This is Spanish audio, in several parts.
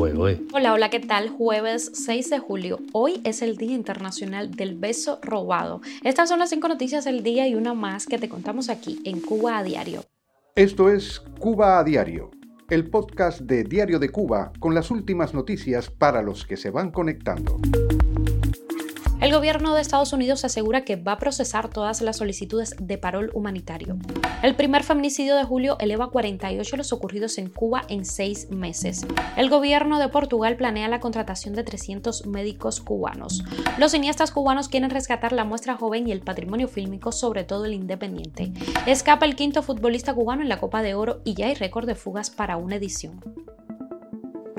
fuego, ¿eh? Hola, hola, ¿qué tal? Jueves 6 de julio. Hoy es el Día Internacional del Beso Robado. Estas son las cinco noticias del día y una más que te contamos aquí en Cuba a Diario. Esto es Cuba a Diario, el podcast de Diario de Cuba con las últimas noticias para los que se van conectando. El gobierno de Estados Unidos asegura que va a procesar todas las solicitudes de parol humanitario. El primer feminicidio de julio eleva a 48 los ocurridos en Cuba en seis meses. El gobierno de Portugal planea la contratación de 300 médicos cubanos. Los cineastas cubanos quieren rescatar la muestra joven y el patrimonio fílmico, sobre todo el independiente. Escapa el quinto futbolista cubano en la Copa de Oro y ya hay récord de fugas para una edición.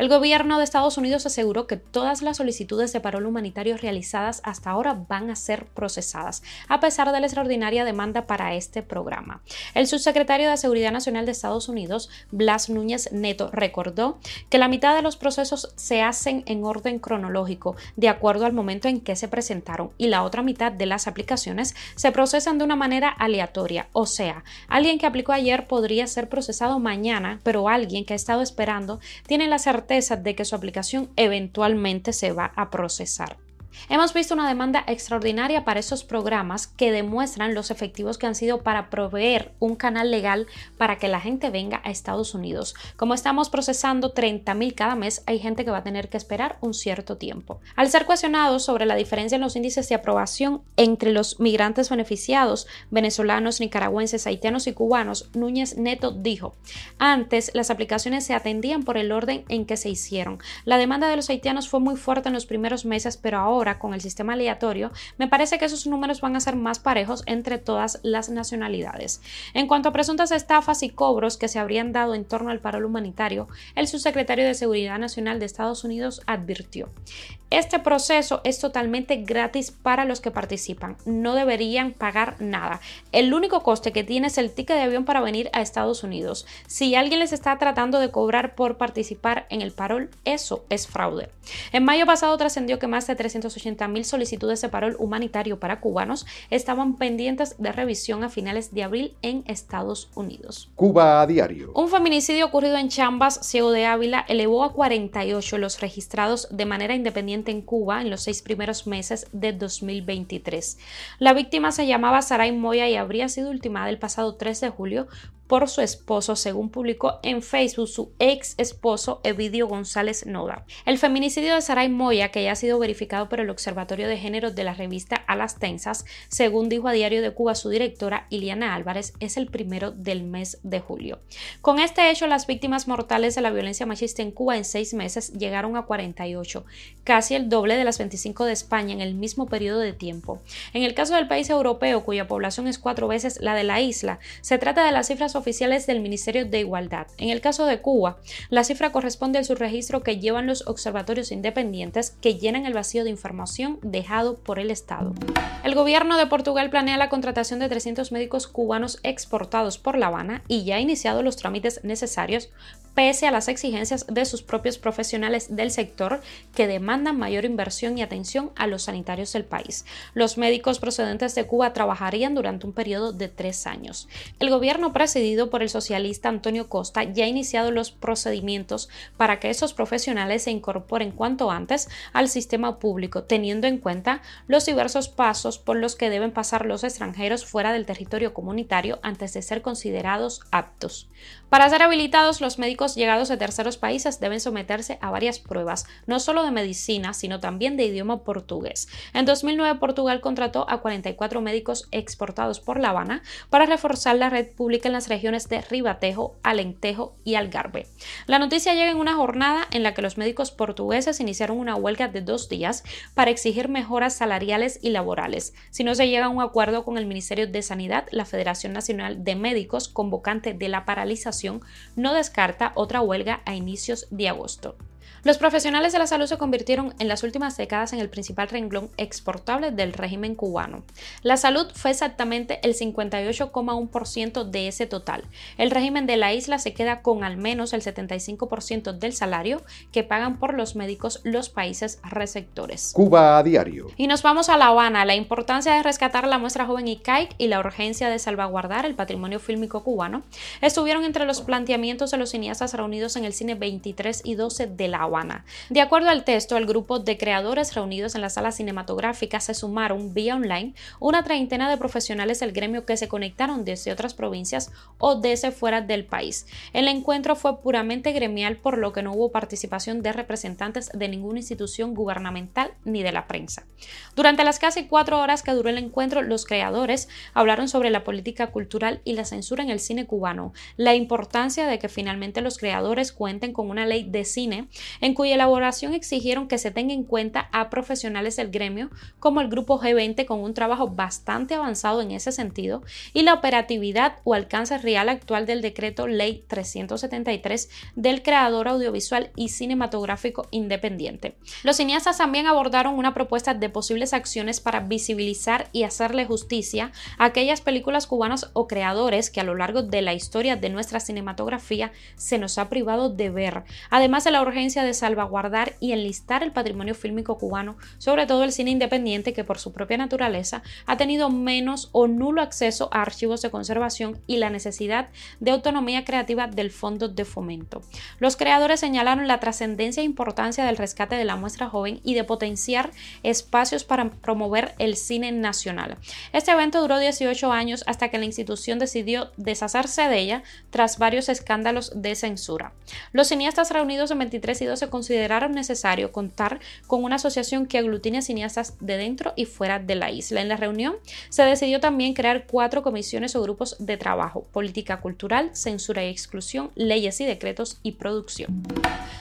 El gobierno de Estados Unidos aseguró que todas las solicitudes de parol humanitario realizadas hasta ahora van a ser procesadas, a pesar de la extraordinaria demanda para este programa. El subsecretario de Seguridad Nacional de Estados Unidos, Blas Núñez Neto, recordó que la mitad de los procesos se hacen en orden cronológico, de acuerdo al momento en que se presentaron, y la otra mitad de las aplicaciones se procesan de una manera aleatoria, o sea, alguien que aplicó ayer podría ser procesado mañana, pero alguien que ha estado esperando tiene la certeza de que su aplicación eventualmente se va a procesar. Hemos visto una demanda extraordinaria para esos programas que demuestran los efectivos que han sido para proveer un canal legal para que la gente venga a Estados Unidos. Como estamos procesando 30.000 cada mes, hay gente que va a tener que esperar un cierto tiempo. Al ser cuestionados sobre la diferencia en los índices de aprobación entre los migrantes beneficiados, venezolanos, nicaragüenses, haitianos y cubanos, Núñez Neto dijo, antes las aplicaciones se atendían por el orden en que se hicieron. La demanda de los haitianos fue muy fuerte en los primeros meses, pero ahora con el sistema aleatorio, me parece que esos números van a ser más parejos entre todas las nacionalidades. En cuanto a presuntas estafas y cobros que se habrían dado en torno al paro humanitario, el subsecretario de Seguridad Nacional de Estados Unidos advirtió. Este proceso es totalmente gratis para los que participan. No deberían pagar nada. El único coste que tiene es el ticket de avión para venir a Estados Unidos. Si alguien les está tratando de cobrar por participar en el parol, eso es fraude. En mayo pasado trascendió que más de 300 280.000 solicitudes de parol humanitario para cubanos estaban pendientes de revisión a finales de abril en Estados Unidos. Cuba a diario. Un feminicidio ocurrido en Chambas, Ciego de Ávila, elevó a 48 los registrados de manera independiente en Cuba en los seis primeros meses de 2023. La víctima se llamaba Saray Moya y habría sido ultimada el pasado 3 de julio por su esposo, según publicó en Facebook su ex esposo Evidio González Noda. El feminicidio de Saray Moya, que ya ha sido verificado por el Observatorio de Género de la revista A Tensas, según dijo a Diario de Cuba su directora Iliana Álvarez, es el primero del mes de julio. Con este hecho, las víctimas mortales de la violencia machista en Cuba en seis meses llegaron a 48, casi el doble de las 25 de España en el mismo periodo de tiempo. En el caso del país europeo, cuya población es cuatro veces la de la isla, se trata de las cifras oficiales del Ministerio de Igualdad. En el caso de Cuba, la cifra corresponde al subregistro que llevan los observatorios independientes que llenan el vacío de información dejado por el Estado. El gobierno de Portugal planea la contratación de 300 médicos cubanos exportados por La Habana y ya ha iniciado los trámites necesarios pese a las exigencias de sus propios profesionales del sector que demandan mayor inversión y atención a los sanitarios del país. Los médicos procedentes de Cuba trabajarían durante un periodo de tres años. El gobierno presidido por el socialista Antonio Costa ya ha iniciado los procedimientos para que esos profesionales se incorporen cuanto antes al sistema público, teniendo en cuenta los diversos pasos por los que deben pasar los extranjeros fuera del territorio comunitario antes de ser considerados aptos. Para ser habilitados, los médicos llegados de terceros países deben someterse a varias pruebas, no solo de medicina, sino también de idioma portugués. En 2009, Portugal contrató a 44 médicos exportados por La Habana para reforzar la red pública en las regiones de Ribatejo, Alentejo y Algarve. La noticia llega en una jornada en la que los médicos portugueses iniciaron una huelga de dos días para exigir mejoras salariales y laborales. Si no se llega a un acuerdo con el Ministerio de Sanidad, la Federación Nacional de Médicos, convocante de la paralización, no descarta otra huelga a inicios de agosto. Los profesionales de la salud se convirtieron en las últimas décadas en el principal renglón exportable del régimen cubano. La salud fue exactamente el 58,1% de ese total. El régimen de la isla se queda con al menos el 75% del salario que pagan por los médicos los países receptores. Cuba a diario. Y nos vamos a La Habana, la importancia de rescatar la muestra joven ICAIC y la urgencia de salvaguardar el patrimonio fílmico cubano estuvieron entre los planteamientos de los cineastas reunidos en el cine 23 y 12 de La De acuerdo al texto, el grupo de creadores reunidos en la sala cinematográfica se sumaron vía online una treintena de profesionales del gremio que se conectaron desde otras provincias o desde fuera del país. El encuentro fue puramente gremial por lo que no hubo participación de representantes de ninguna institución gubernamental ni de la prensa. Durante las casi cuatro horas que duró el encuentro, los creadores hablaron sobre la política cultural y la censura en el cine cubano, la importancia de que finalmente los creadores cuenten con una ley de cine en cuya elaboración exigieron que se tenga en cuenta a profesionales del gremio como el grupo G20 con un trabajo bastante avanzado en ese sentido y la operatividad o alcance real actual del decreto ley 373 del creador audiovisual y cinematográfico independiente. Los cineastas también abordaron una propuesta de posibles acciones para visibilizar y hacerle justicia a aquellas películas cubanas o creadores que a lo largo de la historia de nuestra cinematografía se nos ha privado de ver, además de la urgencia de salvaguardar y enlistar el patrimonio fílmico cubano, sobre todo el cine independiente que por su propia naturaleza ha tenido menos o nulo acceso a archivos de conservación y la necesidad de autonomía creativa del fondo de fomento. Los creadores señalaron la trascendencia e importancia del rescate de la muestra joven y de potenciar espacios para promover el cine nacional. Este evento duró 18 años hasta que la institución decidió deshacerse de ella tras varios escándalos de censura. Los cineastas reunidos en 23 y 12 consideraron necesario contar con una asociación que aglutine cineastas de dentro y fuera de la isla. En la reunión se decidió también crear cuatro comisiones o grupos de trabajo, política cultural, censura y exclusión, leyes y decretos y producción.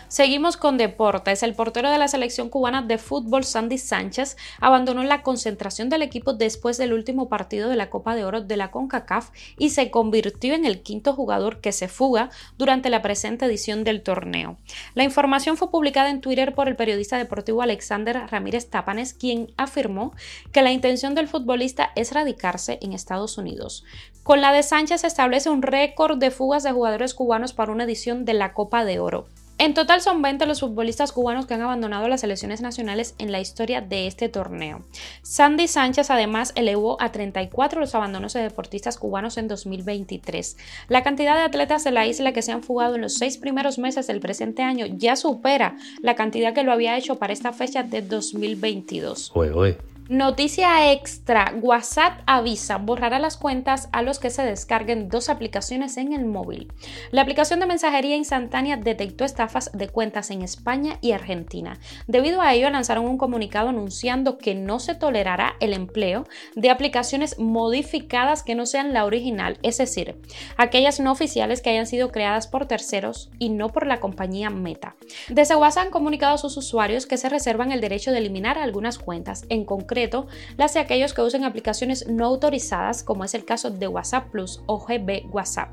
Seguimos con deportes. El portero de la selección cubana de fútbol, Sandy Sánchez, abandonó la concentración del equipo después del último partido de la Copa de Oro de la CONCACAF y se convirtió en el quinto jugador que se fuga durante la presente edición del torneo. La información fue publicada en Twitter por el periodista deportivo Alexander Ramírez Tapanes, quien afirmó que la intención del futbolista es radicarse en Estados Unidos. Con la de Sánchez se establece un récord de fugas de jugadores cubanos para una edición de la Copa de Oro. En total son 20 los futbolistas cubanos que han abandonado las selecciones nacionales en la historia de este torneo. Sandy Sánchez además elevó a 34 los abandonos de deportistas cubanos en 2023. La cantidad de atletas de la isla que se han fugado en los seis primeros meses del presente año ya supera la cantidad que lo había hecho para esta fecha de 2022. Noticia extra, WhatsApp avisa, borrará las cuentas a los que se descarguen dos aplicaciones en el móvil. La aplicación de mensajería instantánea detectó estafas de cuentas en España y Argentina. Debido a ello, lanzaron un comunicado anunciando que no se tolerará el empleo de aplicaciones modificadas que no sean la original, es decir, aquellas no oficiales que hayan sido creadas por terceros y no por la compañía Meta. Desde WhatsApp han comunicado a sus usuarios que se reservan el derecho de eliminar algunas cuentas, en concreto las de aquellos que usen aplicaciones no autorizadas, como es el caso de WhatsApp Plus o GB WhatsApp.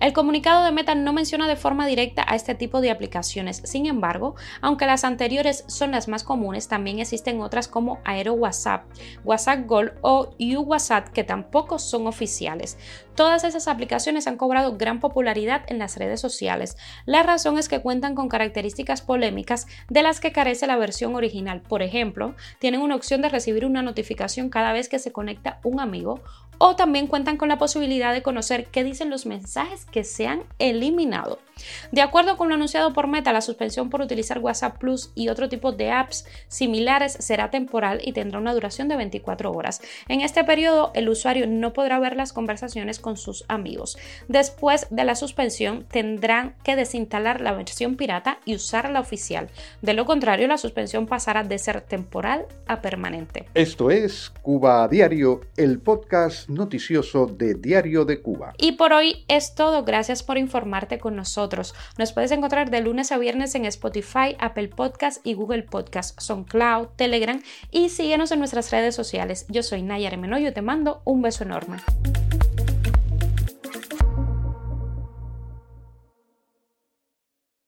El comunicado de Meta no menciona de forma directa a este tipo de aplicaciones. Sin embargo, aunque las anteriores son las más comunes, también existen otras como Aero WhatsApp, WhatsApp Gold o UWhatsApp que tampoco son oficiales. Todas esas aplicaciones han cobrado gran popularidad en las redes sociales. La razón es que cuentan con características polémicas de las que carece la versión original. Por ejemplo, tienen una opción de recibir una notificación cada vez que se conecta un amigo o también cuentan con la posibilidad de conocer qué dicen los mensajes que se han eliminado. De acuerdo con lo anunciado por Meta, la suspensión por utilizar WhatsApp Plus y otro tipo de apps similares será temporal y tendrá una duración de 24 horas. En este periodo, el usuario no podrá ver las conversaciones con sus amigos. Después de la suspensión, tendrán que desinstalar la versión pirata y usar la oficial. De lo contrario, la suspensión pasará de ser temporal a permanente. Esto es Cuba a Diario, el podcast noticioso de Diario de Cuba. Y por hoy es todo. Gracias por informarte con nosotros. Nos puedes encontrar de lunes a viernes en Spotify, Apple Podcast y Google Podcast, SoundCloud, Telegram y síguenos en nuestras redes sociales. Yo soy Nayar Menoyo y te mando un beso enorme.